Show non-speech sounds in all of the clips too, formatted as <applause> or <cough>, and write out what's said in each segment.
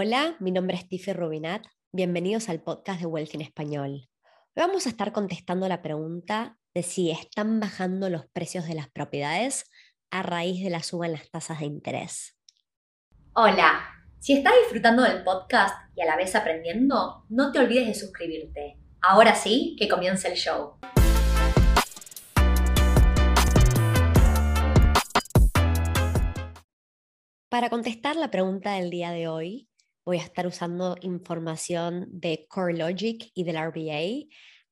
Hola, mi nombre es Tiffy Rubinat. Bienvenidos al podcast de Wealth en Español. Hoy vamos a estar contestando la pregunta de si están bajando los precios de las propiedades a raíz de la suba en las tasas de interés. Hola, si estás disfrutando del podcast y a la vez aprendiendo, no te olvides de suscribirte. Ahora sí, que comience el show. Para contestar la pregunta del día de hoy, voy a estar usando información de CoreLogic y del RBA.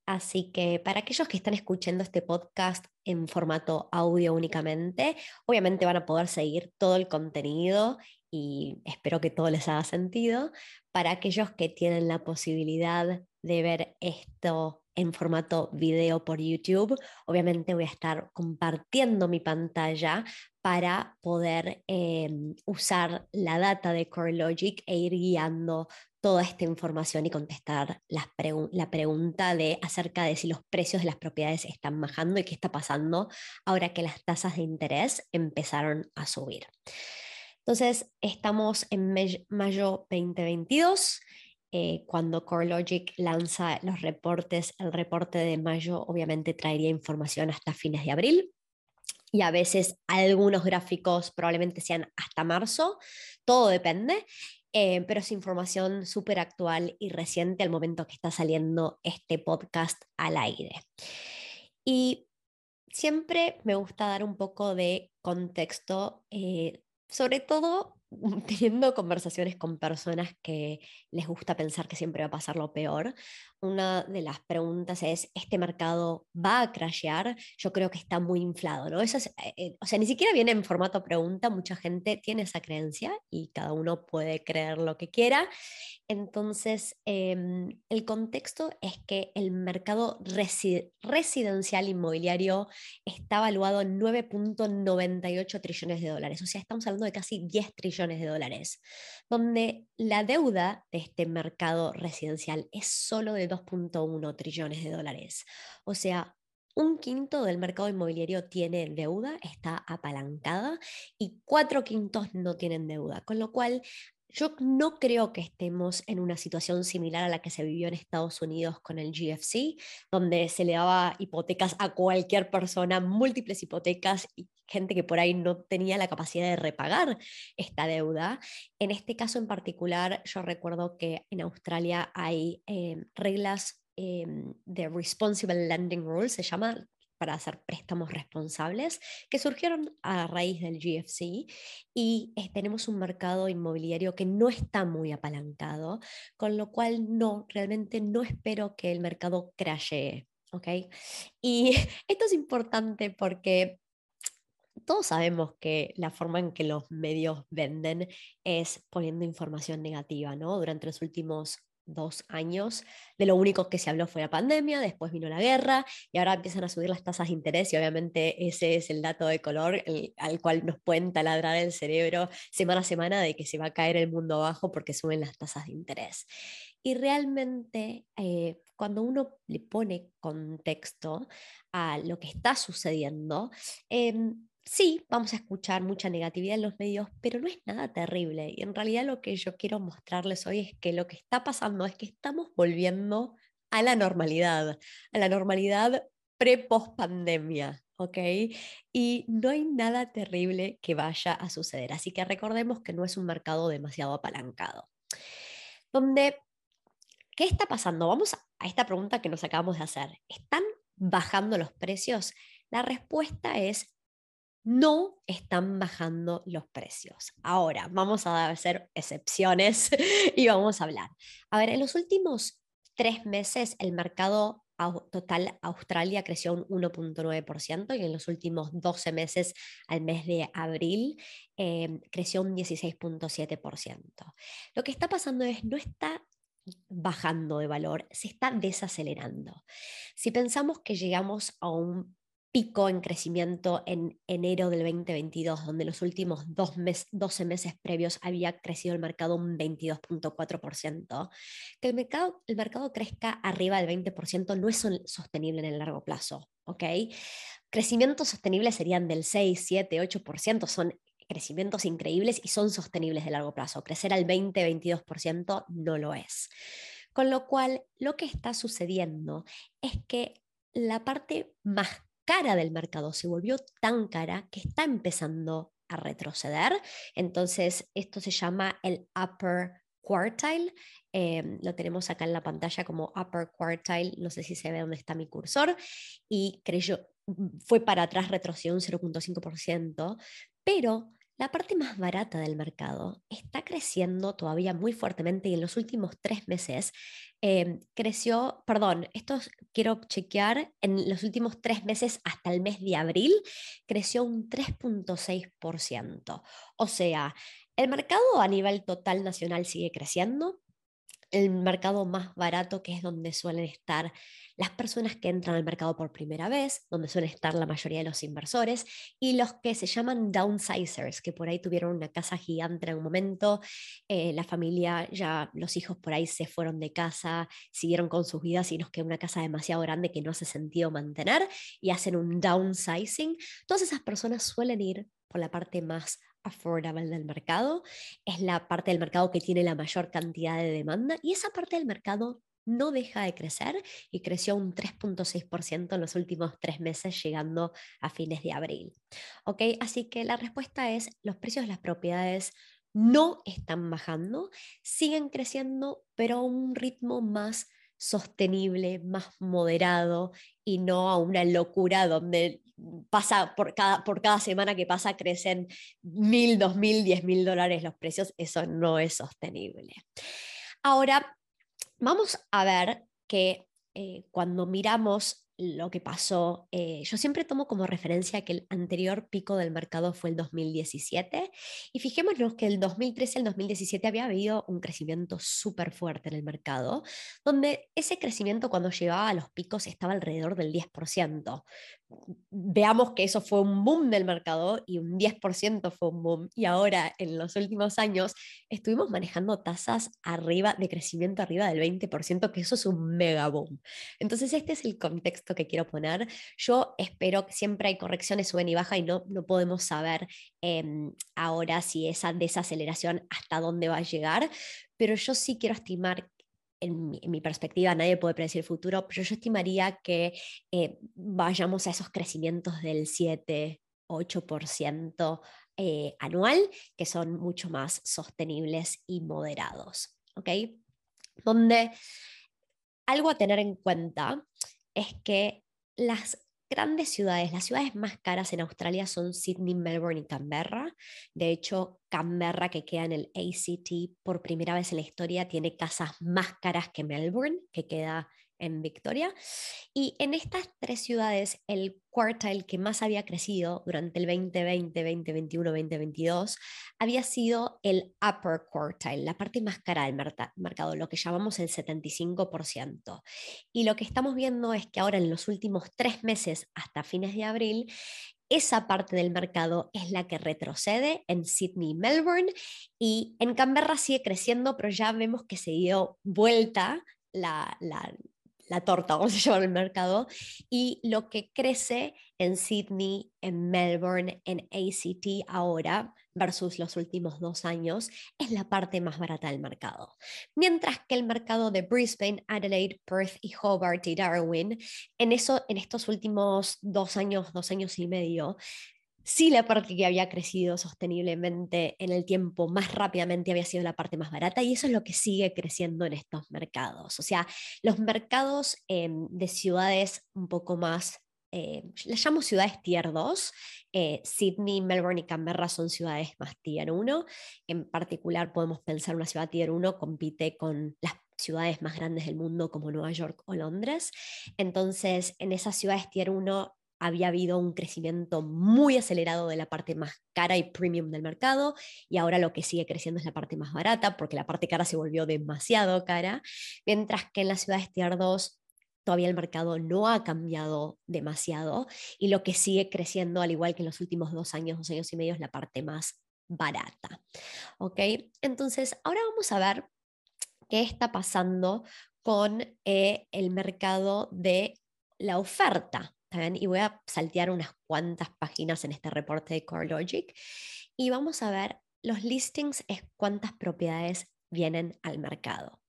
Así que para aquellos que están escuchando este podcast en formato audio únicamente, obviamente van a poder seguir todo el contenido y espero que todo les haga sentido. Para aquellos que tienen la posibilidad de ver esto en formato video por YouTube. Obviamente voy a estar compartiendo mi pantalla para poder em, usar la data de CoreLogic e ir guiando toda esta información y contestar la pregunta de acerca de si los precios de las propiedades están bajando y qué está pasando ahora que las tasas de interés empezaron a subir. Entonces, estamos en mayo 2022 eh, cuando CoreLogic lanza los reportes, el reporte de mayo obviamente traería información hasta fines de abril y a veces algunos gráficos probablemente sean hasta marzo, todo depende, eh, pero es información súper actual y reciente al momento que está saliendo este podcast al aire. Y siempre me gusta dar un poco de contexto, eh, sobre todo <laughs> teniendo conversaciones con personas que les gusta pensar que siempre va a pasar lo peor, una de las preguntas es, ¿este mercado va a crashear? Yo creo que está muy inflado, ¿no? Eh, eh, o sea, ni siquiera viene en formato pregunta, mucha gente tiene esa creencia y cada uno puede creer lo que quiera. Entonces, em, el contexto es que el mercado residencial inmobiliario está evaluado en 9.98 trillones de dólares, o sea, estamos hablando de casi 10 trillones de dólares, donde la deuda de este mercado residencial es solo de 2.1 trillones de dólares. O sea, un quinto del mercado inmobiliario tiene deuda, está apalancada, y cuatro quintos no tienen deuda, con lo cual yo no creo que estemos en una situación similar a la que se vivió en Estados Unidos con el GFC, donde se le daba hipotecas a cualquier persona, múltiples hipotecas y gente que por ahí no tenía la capacidad de repagar esta deuda. En este caso en particular, yo recuerdo que en Australia hay eh, reglas em, de Responsible Lending Rules, se llama, para hacer préstamos responsables que surgieron a raíz del GFC y eh, tenemos un mercado inmobiliario que no está muy apalancado, con lo cual no, realmente no espero que el mercado crashee. ¿ok? Y <laughs> esto es importante porque todos sabemos que la forma en que los medios venden es poniendo información negativa, ¿no? Durante los últimos dos años, de lo único que se habló fue la pandemia, después vino la guerra y ahora empiezan a subir las tasas de interés y obviamente ese es el dato de color al cual nos pueden taladrar el cerebro semana a semana de que se va a caer el mundo abajo porque suben las tasas de interés. Y realmente eh, cuando uno le pone contexto a lo que está sucediendo, em, sí, vamos a escuchar mucha negatividad en los medios, pero no es nada terrible. Y en realidad lo que yo quiero mostrarles hoy es que lo que está pasando es que estamos volviendo a la normalidad, a la normalidad pre-post pandemia. ¿ok? Y no hay nada terrible que vaya a suceder. Así que recordemos que no es un mercado demasiado apalancado. Donde, ¿qué está pasando? Vamos a esta pregunta que nos acabamos de hacer. ¿Están bajando los precios? La respuesta es no están bajando los precios. Ahora, vamos a hacer excepciones <laughs> y vamos a hablar. A ver, en los últimos tres meses el mercado total Australia creció un 1.9% y en los últimos 12 meses al mes de abril em, creció un 16.7%. Lo que está pasando es, no está bajando de valor, se está desacelerando. Si pensamos que llegamos a un pico en crecimiento en enero del 2022, donde los últimos dos 12 meses previos había crecido el mercado un 22.4%, que el mercado, el mercado crezca arriba del 20% no es sostenible en el largo plazo. ¿ok? Crecimientos sostenibles serían del 6, 7, 8%, son crecimientos increíbles y son sostenibles de largo plazo. Crecer al 20-22% no lo es. Con lo cual, lo que está sucediendo es que la parte más cara del mercado se volvió tan cara que está empezando a retroceder. Entonces, esto se llama el upper quartile. Em, lo tenemos acá en la pantalla como upper quartile. No sé si se ve dónde está mi cursor. Y creyó, fue para atrás, retrocedió un 0.5%. Pero la parte más barata del mercado está creciendo todavía muy fuertemente y en los últimos tres meses em, creció, perdón, esto quiero chequear, en los últimos tres meses hasta el mes de abril creció un 3.6%. O sea, el mercado a nivel total nacional sigue creciendo, el mercado más barato, que es donde suelen estar las personas que entran al mercado por primera vez, donde suelen estar la mayoría de los inversores, y los que se llaman downsizers, que por ahí tuvieron una casa gigante en un momento, eh, la familia, ya los hijos por ahí se fueron de casa, siguieron con sus vidas y nos quedó una casa demasiado grande que no hace sentido mantener y hacen un downsizing. Todas esas personas suelen ir por la parte más affordable del mercado, es la parte del mercado que tiene la mayor cantidad de demanda y esa parte del mercado no deja de crecer y creció un 3.6% en los últimos tres meses, llegando a fines de abril. ¿Ok? Así que la respuesta es, los precios de las propiedades no están bajando, siguen creciendo, pero a un ritmo más sostenible, más moderado y no a una locura donde pasa por cada, por cada semana que pasa crecen mil, dos mil, diez mil dólares los precios, eso no es sostenible. Ahora, vamos a ver que eh, cuando miramos lo que pasó, eh, yo siempre tomo como referencia que el anterior pico del mercado fue el 2017 y fijémonos que el 2013 al 2017 había habido un crecimiento súper fuerte en el mercado, donde ese crecimiento cuando llegaba a los picos estaba alrededor del 10%. Veamos que eso fue un boom del mercado y un 10% fue un boom y ahora en los últimos años estuvimos manejando tasas arriba de crecimiento arriba del 20%, que eso es un mega boom. Entonces este es el contexto que quiero poner. Yo espero que siempre hay correcciones, suben y bajan y no, no podemos saber em, ahora si esa desaceleración hasta dónde va a llegar, pero yo sí quiero estimar en mi, perspectiva, nadie puede predecir el futuro, pero yo estimaría que eh, vayamos a esos crecimientos del 7, 8% eh, anual, que son mucho más sostenibles y moderados. ¿Ok? Donde algo a tener en cuenta es que las grandes ciudades, las ciudades más caras en Australia son Sydney, Melbourne y Canberra. De hecho, Canberra, que queda en el ACT por primera vez en la historia, tiene casas más caras que Melbourne, que queda en Victoria. Y en estas tres ciudades, el quartile que más había crecido durante el 2020, 2021, 2022 había sido el upper quartile, la parte más cara del mercado, lo que llamamos el 75%. Y lo que estamos viendo es que ahora en los últimos tres meses, hasta fines de abril, esa parte del mercado es la que retrocede en Sydney y Melbourne y en Canberra sigue creciendo, pero ya vemos que se dio vuelta la, la, la torta, <laughs> vamos a llamar el mercado, y lo que crece en Sydney, en Melbourne, en ACT ahora versus los últimos dos años es la parte más barata del mercado. Mientras que el mercado de Brisbane, Adelaide, Perth y Hobart y Darwin, en, eso, en estos últimos dos años, dos años y medio, Sí, la parte que había crecido sosteniblemente en el tiempo más rápidamente había sido la parte más barata y eso es lo que sigue creciendo en estos mercados. O sea, los mercados em, de ciudades un poco más, eh, les llamo ciudades tier 2, eh, Sydney, Melbourne y Canberra son ciudades más tier 1. En particular podemos pensar una ciudad tier 1 compite con las ciudades más grandes del mundo como Nueva York o Londres. Entonces, en esas ciudades tier 1 había habido un crecimiento muy acelerado de la parte más cara y premium del mercado y ahora lo que sigue creciendo es la parte más barata porque la parte cara se volvió demasiado cara, mientras que en las ciudades tier 2 todavía el mercado no ha cambiado demasiado y lo que sigue creciendo, al igual que en los últimos dos años, dos años y medio, es la parte más barata. ¿Ok? Entonces, ahora vamos a ver qué está pasando con eh, el mercado de la oferta y voy a saltear unas cuantas páginas en este reporte de CoreLogic y vamos a ver los listings es cuántas propiedades vienen al mercado.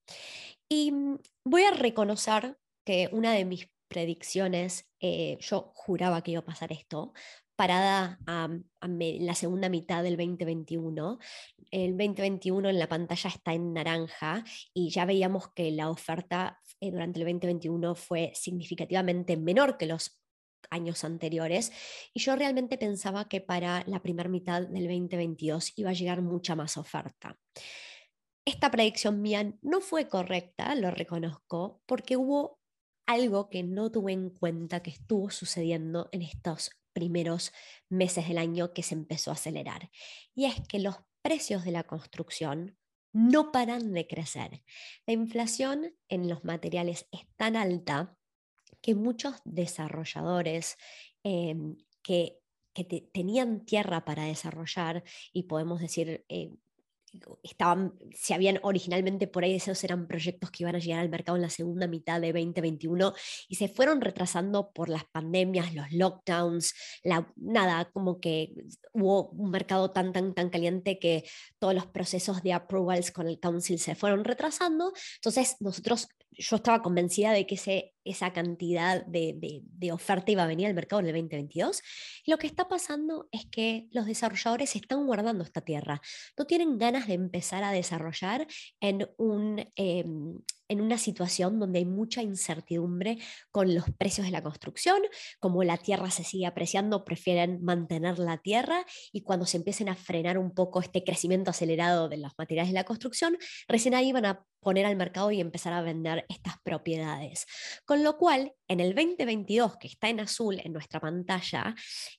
Y mm, voy a reconocer que una de mis predicciones, eh, yo juraba que iba a pasar esto, parada a, la segunda mitad del 2021. El 2021 en la pantalla está en naranja y ya veíamos que la oferta eh, durante el 2021 fue significativamente menor que los años anteriores y yo realmente pensaba que para la primera mitad del 2022 iba a llegar mucha más oferta. Esta predicción mía no fue correcta, lo reconozco, porque hubo algo que no tuve en cuenta que estuvo sucediendo en estos primeros meses del año que se empezó a acelerar. Y es que los precios de la construcción no paran de crecer. La inflación en los materiales es tan alta que muchos desarrolladores em, que, tenían tierra para desarrollar, y podemos decir, eh, estaban, si habían originalmente por ahí esos eran proyectos que iban a llegar al mercado en la segunda mitad de 2021 y se fueron retrasando por las pandemias, los lockdowns, la, nada, como que hubo un mercado tan, tan, tan caliente que todos los procesos de approvals con el council se fueron retrasando. Entonces nosotros yo estaba convencida de que esa cantidad de, de, oferta iba a venir al mercado en el 2022. lo que está pasando es que los desarrolladores están guardando esta tierra. No tienen ganas de empezar a desarrollar en un, em, en una situación donde hay mucha incertidumbre con los precios de la construcción, como la tierra se sigue apreciando, prefieren mantener la tierra y cuando se empiecen a frenar un poco este crecimiento acelerado de los materiales de la construcción, recién ahí van a poner al mercado y empezar a vender estas propiedades. Con lo cual, en el 2022, que está en azul en nuestra pantalla,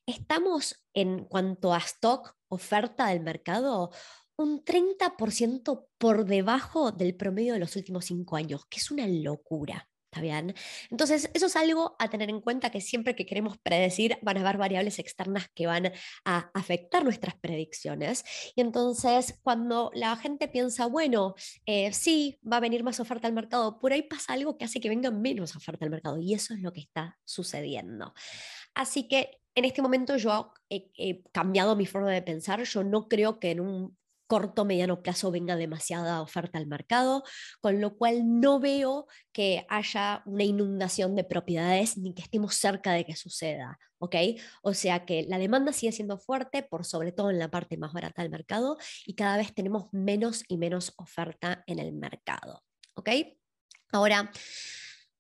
estamos en cuanto a stock, oferta del mercado, un 30% por debajo del promedio de los últimos cinco años, que es una locura. ¿Está bien? Entonces, eso es algo a tener en cuenta que siempre que queremos predecir van a haber variables externas que van a afectar nuestras predicciones. Y entonces, cuando la gente piensa, bueno, eh, sí, va a venir más oferta al mercado, por ahí pasa algo que hace que venga menos oferta al mercado. Y eso es lo que está sucediendo. Así que en este momento yo he, cambiado mi forma de pensar. Yo no creo que en un corto, mediano plazo venga demasiada oferta al mercado, con lo cual no veo que haya una inundación de propiedades ni que estemos cerca de que suceda, ¿ok? O sea que la demanda sigue siendo fuerte, por sobre todo en la parte más barata del mercado, y cada vez tenemos menos y menos oferta en el mercado, ¿ok? Ahora,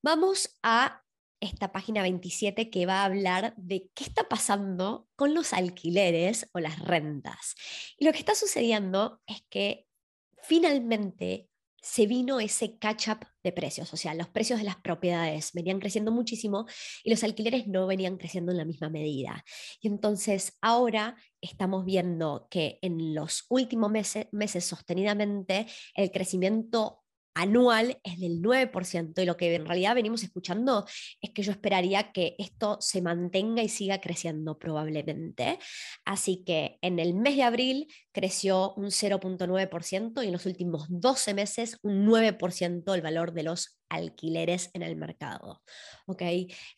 vamos a esta página 27 que va a hablar de qué está pasando con los alquileres o las rentas. Y lo que está sucediendo es que finalmente se vino ese catch-up de precios, o sea, los precios de las propiedades venían creciendo muchísimo y los alquileres no venían creciendo en la misma medida. Y entonces ahora estamos viendo que en los últimos meses, meses sostenidamente el crecimiento anual es del 9% y lo que en realidad venimos escuchando es que yo esperaría que esto se mantenga y siga creciendo probablemente. Así que en el mes de abril creció un 0.9% y en los últimos 12 meses un 9% el valor de los alquileres en el mercado. ¿ok?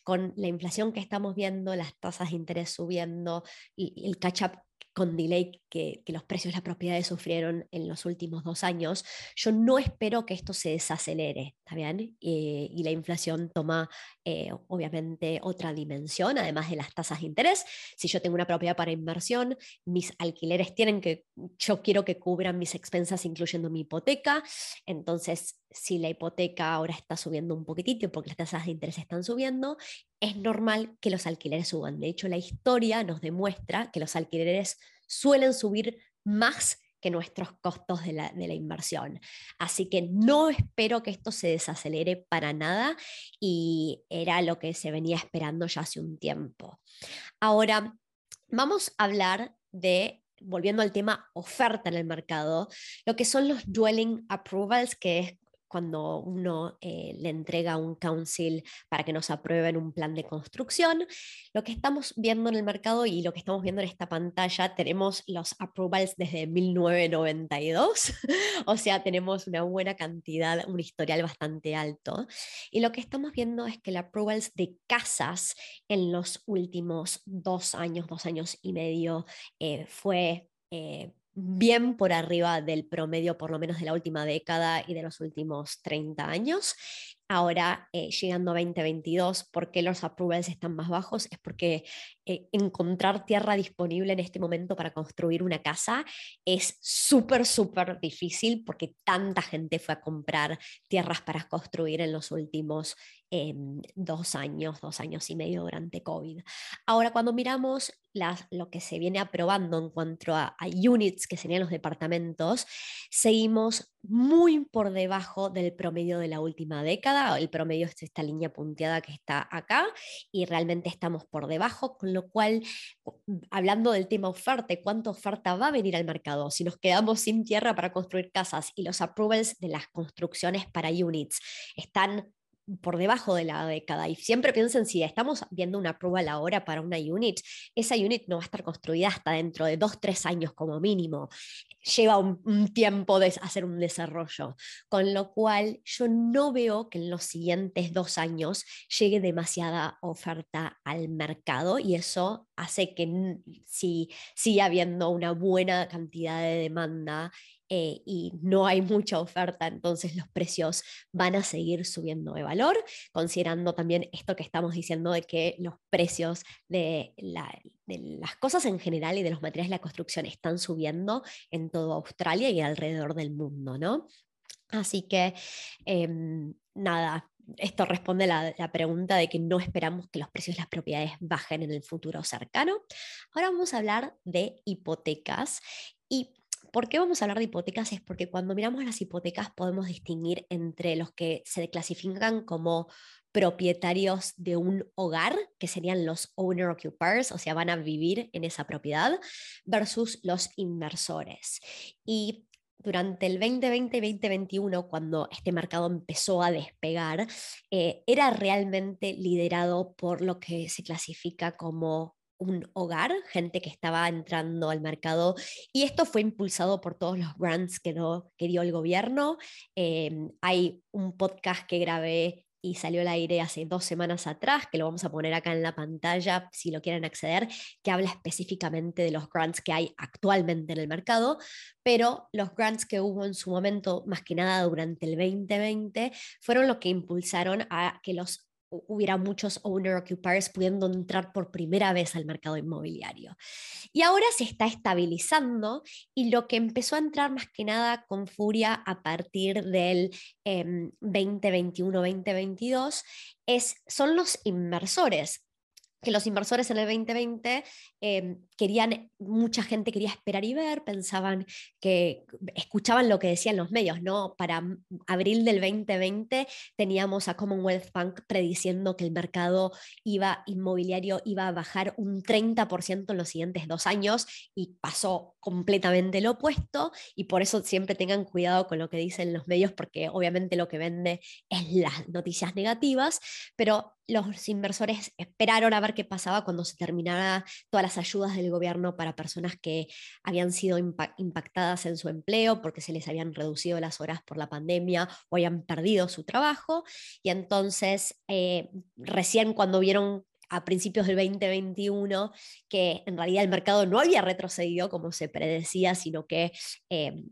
Con la inflación que estamos viendo, las tasas de interés subiendo, y el catch-up con delay que, los precios de las propiedades sufrieron en los últimos dos años, yo no espero que esto se desacelere, ¿está bien? y la inflación toma eh, obviamente otra dimensión, además de las tasas de interés. Si yo tengo una propiedad para inversión, mis alquileres tienen que, yo quiero que cubran mis expensas, incluyendo mi hipoteca. Entonces, si la hipoteca ahora está subiendo un poquitito porque las tasas de interés están subiendo, es normal que los alquileres suban. De hecho, la historia nos demuestra que los alquileres suelen subir más que nuestros costos de la, inversión. Así que no espero que esto se desacelere para nada y era lo que se venía esperando ya hace un tiempo. Ahora, vamos a hablar de, volviendo al tema oferta en el mercado, lo que son los dwelling approvals, que es cuando uno eh, le entrega a un council para que nos aprueben un plan de construcción. Lo que estamos viendo en el mercado y lo que estamos viendo en esta pantalla, tenemos los approvals desde 1992, <laughs> o sea, tenemos una buena cantidad, un historial bastante alto. Y lo que estamos viendo es que el approvals de casas en los últimos dos años, dos años y medio, eh, fue... Eh, bien por arriba del promedio, por lo menos de la última década y de los últimos 30 años. Ahora, eh, llegando a 2022, ¿por qué los approvals están más bajos? Es porque eh, encontrar tierra disponible en este momento para construir una casa es súper, súper difícil porque tanta gente fue a comprar tierras para construir en los últimos em, dos años, dos años y medio durante COVID. Ahora, cuando miramos lo que se viene aprobando en cuanto a units, que serían los departamentos, seguimos muy por debajo del promedio de la última década. El promedio es esta línea punteada que está acá y realmente estamos por debajo, con lo cual, hablando del tema oferta, ¿cuánta oferta va a venir al mercado? Si nos quedamos sin tierra para construir casas y los approvals de las construcciones para units están por debajo de la década. Y siempre piensen, si estamos viendo una prueba ahora para una unit, esa unit no va a estar construida hasta dentro de dos, tres años como mínimo. Lleva un, tiempo de hacer un desarrollo. Con lo cual, yo no veo que en los siguientes dos años llegue demasiada oferta al mercado y eso hace que si siga habiendo una buena cantidad de demanda eh, y no hay mucha oferta, entonces los precios van a seguir subiendo de valor, considerando también esto que estamos diciendo de que los precios de, las cosas en general y de los materiales de la construcción están subiendo en toda Australia y alrededor del mundo, ¿no? Así que, em, nada, esto responde a la, pregunta de que no esperamos que los precios de las propiedades bajen en el futuro cercano. Ahora vamos a hablar de hipotecas y ¿Por qué vamos a hablar de hipotecas? Es porque cuando miramos las hipotecas podemos distinguir entre los que se clasifican como propietarios de un hogar, que serían los owner occupiers, o sea, van a vivir en esa propiedad, versus los inversores. Y durante el 2020 y 2021, cuando este mercado empezó a despegar, eh, era realmente liderado por lo que se clasifica como un hogar, gente que estaba entrando al mercado y esto fue impulsado por todos los grants que, que dio el gobierno. Em, hay un podcast que grabé y salió al aire hace dos semanas atrás, que lo vamos a poner acá en la pantalla si lo quieren acceder, que habla específicamente de los grants que hay actualmente en el mercado, pero los grants que hubo en su momento, más que nada durante el 2020, fueron lo que impulsaron a que los hubiera muchos owner occupiers pudiendo entrar por primera vez al mercado inmobiliario. Y ahora se está estabilizando y lo que empezó a entrar más que nada con furia a partir del 2021-2022 em, es, son los inversores que los inversores en el 2020 em, querían, mucha gente quería esperar y ver, pensaban que escuchaban lo que decían los medios, ¿no? Para abril del 2020 teníamos a Commonwealth Bank prediciendo que el mercado iba, inmobiliario iba a bajar un 30% en los siguientes dos años y pasó completamente lo opuesto y por eso siempre tengan cuidado con lo que dicen los medios porque obviamente lo que vende es las noticias negativas, pero los inversores esperaron a ver qué pasaba cuando se terminara todas las ayudas del gobierno para personas que habían sido impactadas en su empleo porque se les habían reducido las horas por la pandemia o habían perdido su trabajo. Y entonces, eh, recién cuando vieron a principios del 2021 que en realidad el mercado no había retrocedido como se predecía, sino que eh,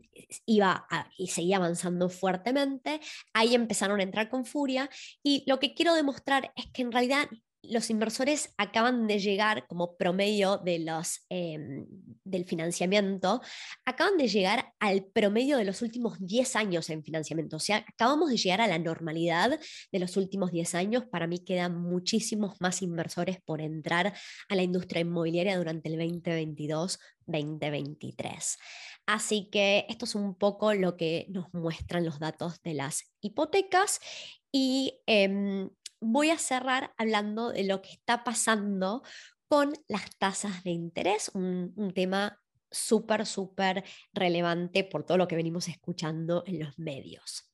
iba y seguía avanzando fuertemente. Ahí empezaron a entrar con furia y lo que quiero demostrar es que en realidad los inversores acaban de llegar como promedio de los, em, del financiamiento, acaban de llegar al promedio de los últimos 10 años en financiamiento. O sea, acabamos de llegar a la normalidad de los últimos 10 años. Para mí quedan muchísimos más inversores por entrar a la industria inmobiliaria durante el 2022-2023. Así que esto es un poco lo que nos muestran los datos de las hipotecas. Y em, voy a cerrar hablando de lo que está pasando con las tasas de interés, un, tema súper, súper relevante por todo lo que venimos escuchando en los medios.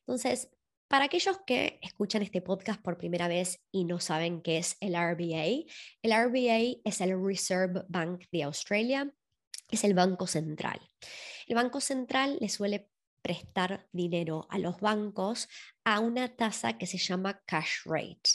Entonces, para aquellos que escuchan este podcast por primera vez y no saben qué es el RBA, el RBA es el Reserve Bank de Australia, es el Banco Central. El Banco Central le suele prestar dinero a los bancos a una tasa que se llama cash rate.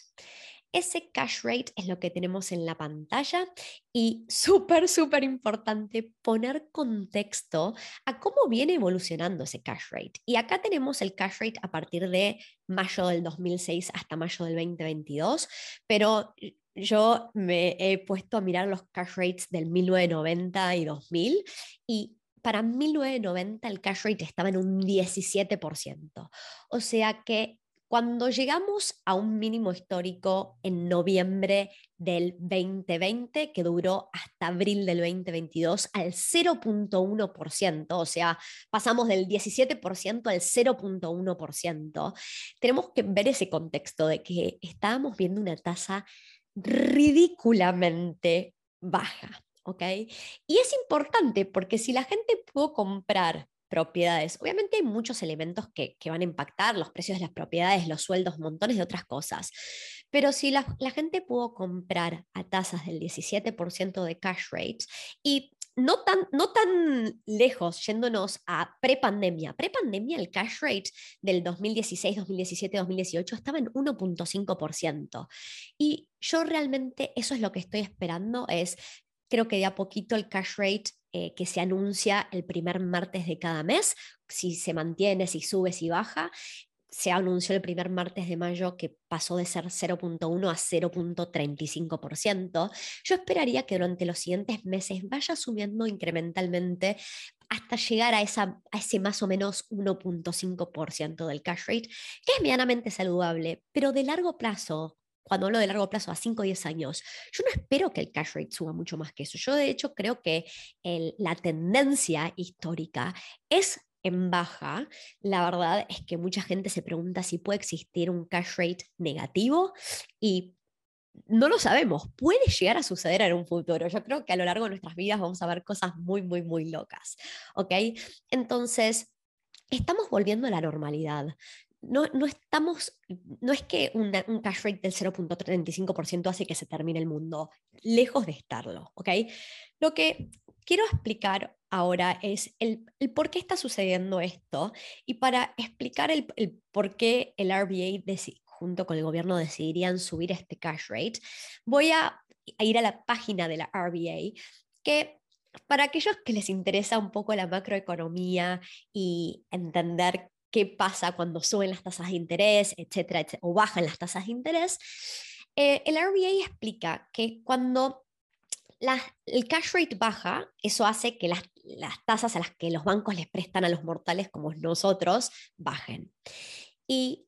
Ese cash rate es lo que tenemos en la pantalla y <laughs> súper, súper importante poner contexto a cómo viene evolucionando ese cash rate. Y acá tenemos el cash rate a partir de mayo del 2006 hasta mayo del 2022, pero yo me he puesto a mirar los cash rates del 1990 y 2000 y para 1990 el cash rate estaba en un 17%. O sea que cuando llegamos a un mínimo histórico en noviembre del 2020, que duró hasta abril del 2022, al 0.1%, o sea, pasamos del 17% al 0.1%, tenemos que ver ese contexto de que estábamos viendo una tasa ridículamente baja. ¿Ok? Y es importante porque si la gente pudo comprar propiedades. Obviamente hay muchos elementos que, van a impactar, los precios de las propiedades, los sueldos, montones de otras cosas. Pero si la, gente pudo comprar a tasas del 17% de cash rates y no tan, no tan lejos, yéndonos a prepandemia. Prepandemia, el cash rate del 2016, 2017, 2018 estaba en 1.5%. Y yo realmente eso es lo que estoy esperando, es creo que de a poquito el cash rate eh, que se anuncia el primer martes de cada mes, si se mantiene, si sube, si baja. Se anunció el primer martes de mayo que pasó de ser 0.1 a 0.35%. Yo esperaría que durante los siguientes meses vaya subiendo incrementalmente hasta llegar a, esa, a ese más o menos 1.5% del cash rate, que es medianamente saludable, pero de largo plazo, cuando hablo de largo plazo, a 5 o 10 años, yo no espero que el cash rate suba mucho más que eso. Yo de hecho creo que la tendencia histórica es en baja. La verdad es que mucha gente se pregunta si puede existir un cash rate negativo y no lo sabemos. Puede llegar a suceder en un futuro. Yo creo que a lo largo de nuestras vidas vamos a ver cosas muy, muy, muy locas. ¿Ok? Entonces, estamos volviendo a la normalidad no, no, estamos, no es que un cash rate del 0.35% hace que se termine el mundo, lejos de estarlo, ¿ok? Lo que quiero explicar ahora es el, por qué está sucediendo esto y para explicar el, por qué el RBA junto con el gobierno decidirían subir este cash rate, voy a, a ir a la página de la RBA que para aquellos que les interesa un poco la macroeconomía y entender qué pasa cuando suben las tasas de interés, etcétera, o bajan las tasas de interés, eh, el RBA explica que cuando el cash rate baja, eso hace que las, las tasas a las que los bancos les prestan a los mortales como nosotros bajen. Y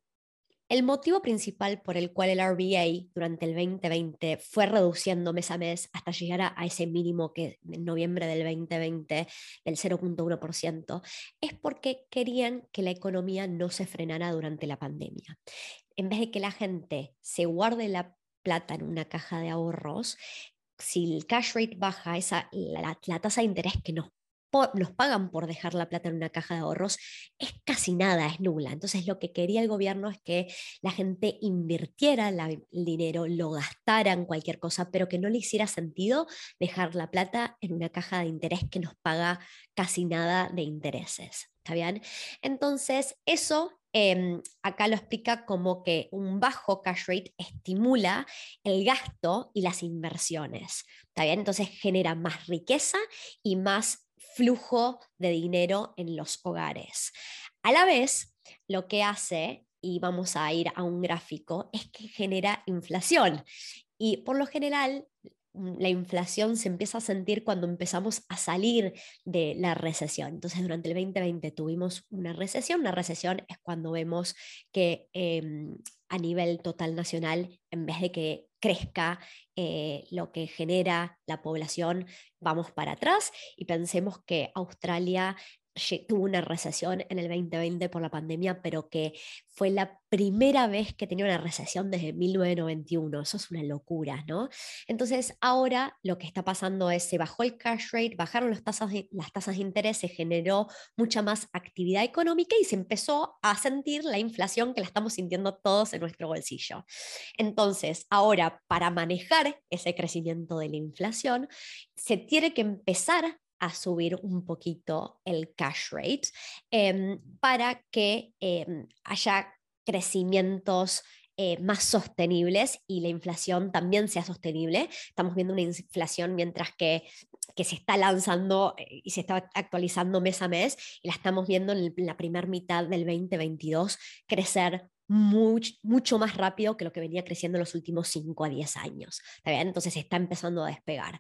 el motivo principal por el cual el RBA durante el 2020 fue reduciendo mes a mes hasta llegar a, ese mínimo que en noviembre del 2020 del 0.1% es porque querían que la economía no se frenara durante la pandemia. En vez de que la gente se guarde la plata en una caja de ahorros, si el cash rate baja, esa, la, la tasa de interés que nos nos pagan por dejar la plata en una caja de ahorros, es casi nada, es nula. Entonces lo que quería el gobierno es que la gente invirtiera el dinero, lo gastara en cualquier cosa, pero que no le hiciera sentido dejar la plata en una caja de interés que nos paga casi nada de intereses. ¿Está bien? Entonces, eso em, acá lo explica como que un bajo cash rate estimula el gasto y las inversiones. ¿Está bien? Entonces genera más riqueza y más flujo de dinero en los hogares. A la vez, lo que hace, y vamos a ir a un gráfico, es que genera inflación. Y por lo general, mm, la inflación se empieza a sentir cuando empezamos a salir de la recesión. Entonces, durante el 2020 tuvimos una recesión. Una recesión es cuando vemos que em, a nivel total nacional, en vez de que crezca eh, lo que genera la población, vamos para atrás. Y pensemos que Australia tuvo una recesión en el 2020 por la pandemia, pero que fue la primera vez que tenía una recesión desde 1991. Eso es una locura, ¿no? Entonces, ahora lo que está pasando es, se bajó el cash rate, bajaron las tasas de, las tasas de interés, se generó mucha más actividad económica y se empezó a sentir la inflación que la estamos sintiendo todos en nuestro bolsillo. Entonces, ahora, para manejar ese crecimiento de la inflación, se tiene que empezar a subir un poquito el cash rate em, para que em, haya crecimientos eh, más sostenibles y la inflación también sea sostenible. Estamos viendo una inflación mientras que, que se está lanzando eh, y se está actualizando mes a mes y la estamos viendo en, la primera mitad del 2022 crecer mucho más rápido que lo que venía creciendo en los últimos 5 a 10 años. ¿está bien? Entonces está empezando a despegar.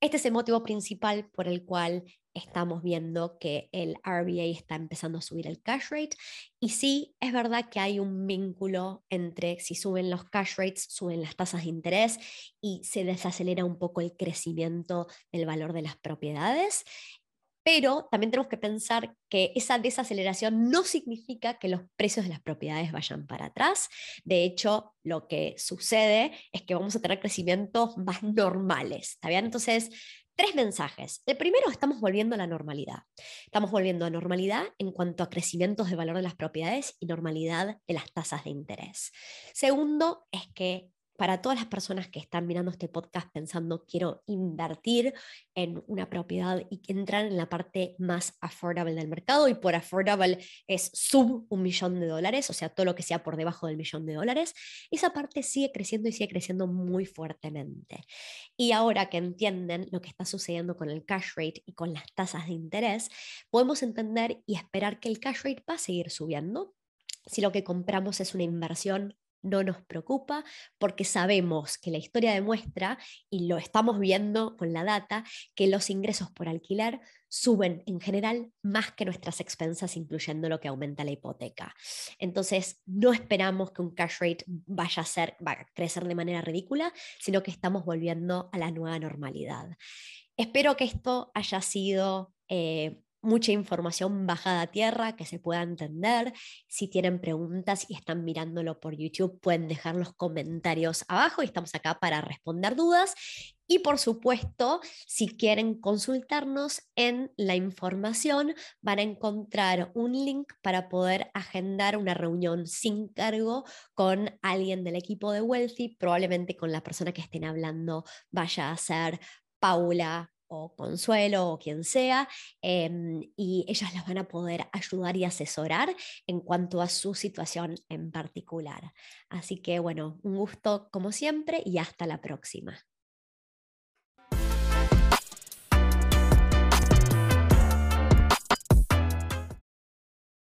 Este es el motivo principal por el cual estamos viendo que el RBA está empezando a subir el cash rate. Y sí, es verdad que hay un vínculo entre si suben los cash rates, suben las tasas de interés y se desacelera un poco el crecimiento del valor de las propiedades. Pero también tenemos que pensar que esa desaceleración no significa que los precios de las propiedades vayan para atrás. De hecho, lo que sucede es que vamos a tener crecimientos más normales. ¿Está? Entonces, tres mensajes. El primero, estamos volviendo a la normalidad. Estamos volviendo a normalidad en cuanto a crecimientos de valor de las propiedades y normalidad de las tasas de interés. Segundo, es que para todas las personas que están mirando este podcast pensando quiero invertir en una propiedad y entrar en la parte más affordable del mercado, y por affordable es sub un millón de dólares, o sea, todo lo que sea por debajo del millón de dólares, esa parte sigue creciendo y sigue creciendo muy fuertemente. Y ahora que entienden lo que está sucediendo con el cash rate y con las tasas de interés, podemos entender y esperar que el cash rate va a seguir subiendo si lo que compramos es una inversión no nos preocupa porque sabemos que la historia demuestra, y lo estamos viendo con la data, que los ingresos por alquiler suben en general más que nuestras expensas, incluyendo lo que aumenta la hipoteca. Entonces, no esperamos que un cash rate vaya a, ser, va a crecer de manera ridícula, sino que estamos volviendo a la nueva normalidad. Espero que esto haya sido... Eh, mucha información bajada a tierra que se pueda entender. Si tienen preguntas y están mirándolo por YouTube, pueden dejar los comentarios abajo y estamos acá para responder dudas. Y por supuesto, si quieren consultarnos en la información, van a encontrar un link para poder agendar una reunión sin cargo con alguien del equipo de Wealthy. Probablemente con la persona que estén hablando vaya a ser Paula o Consuelo o quien sea, em, y ellas las van a poder ayudar y asesorar en cuanto a su situación en particular. Así que bueno, un gusto como siempre y hasta la próxima.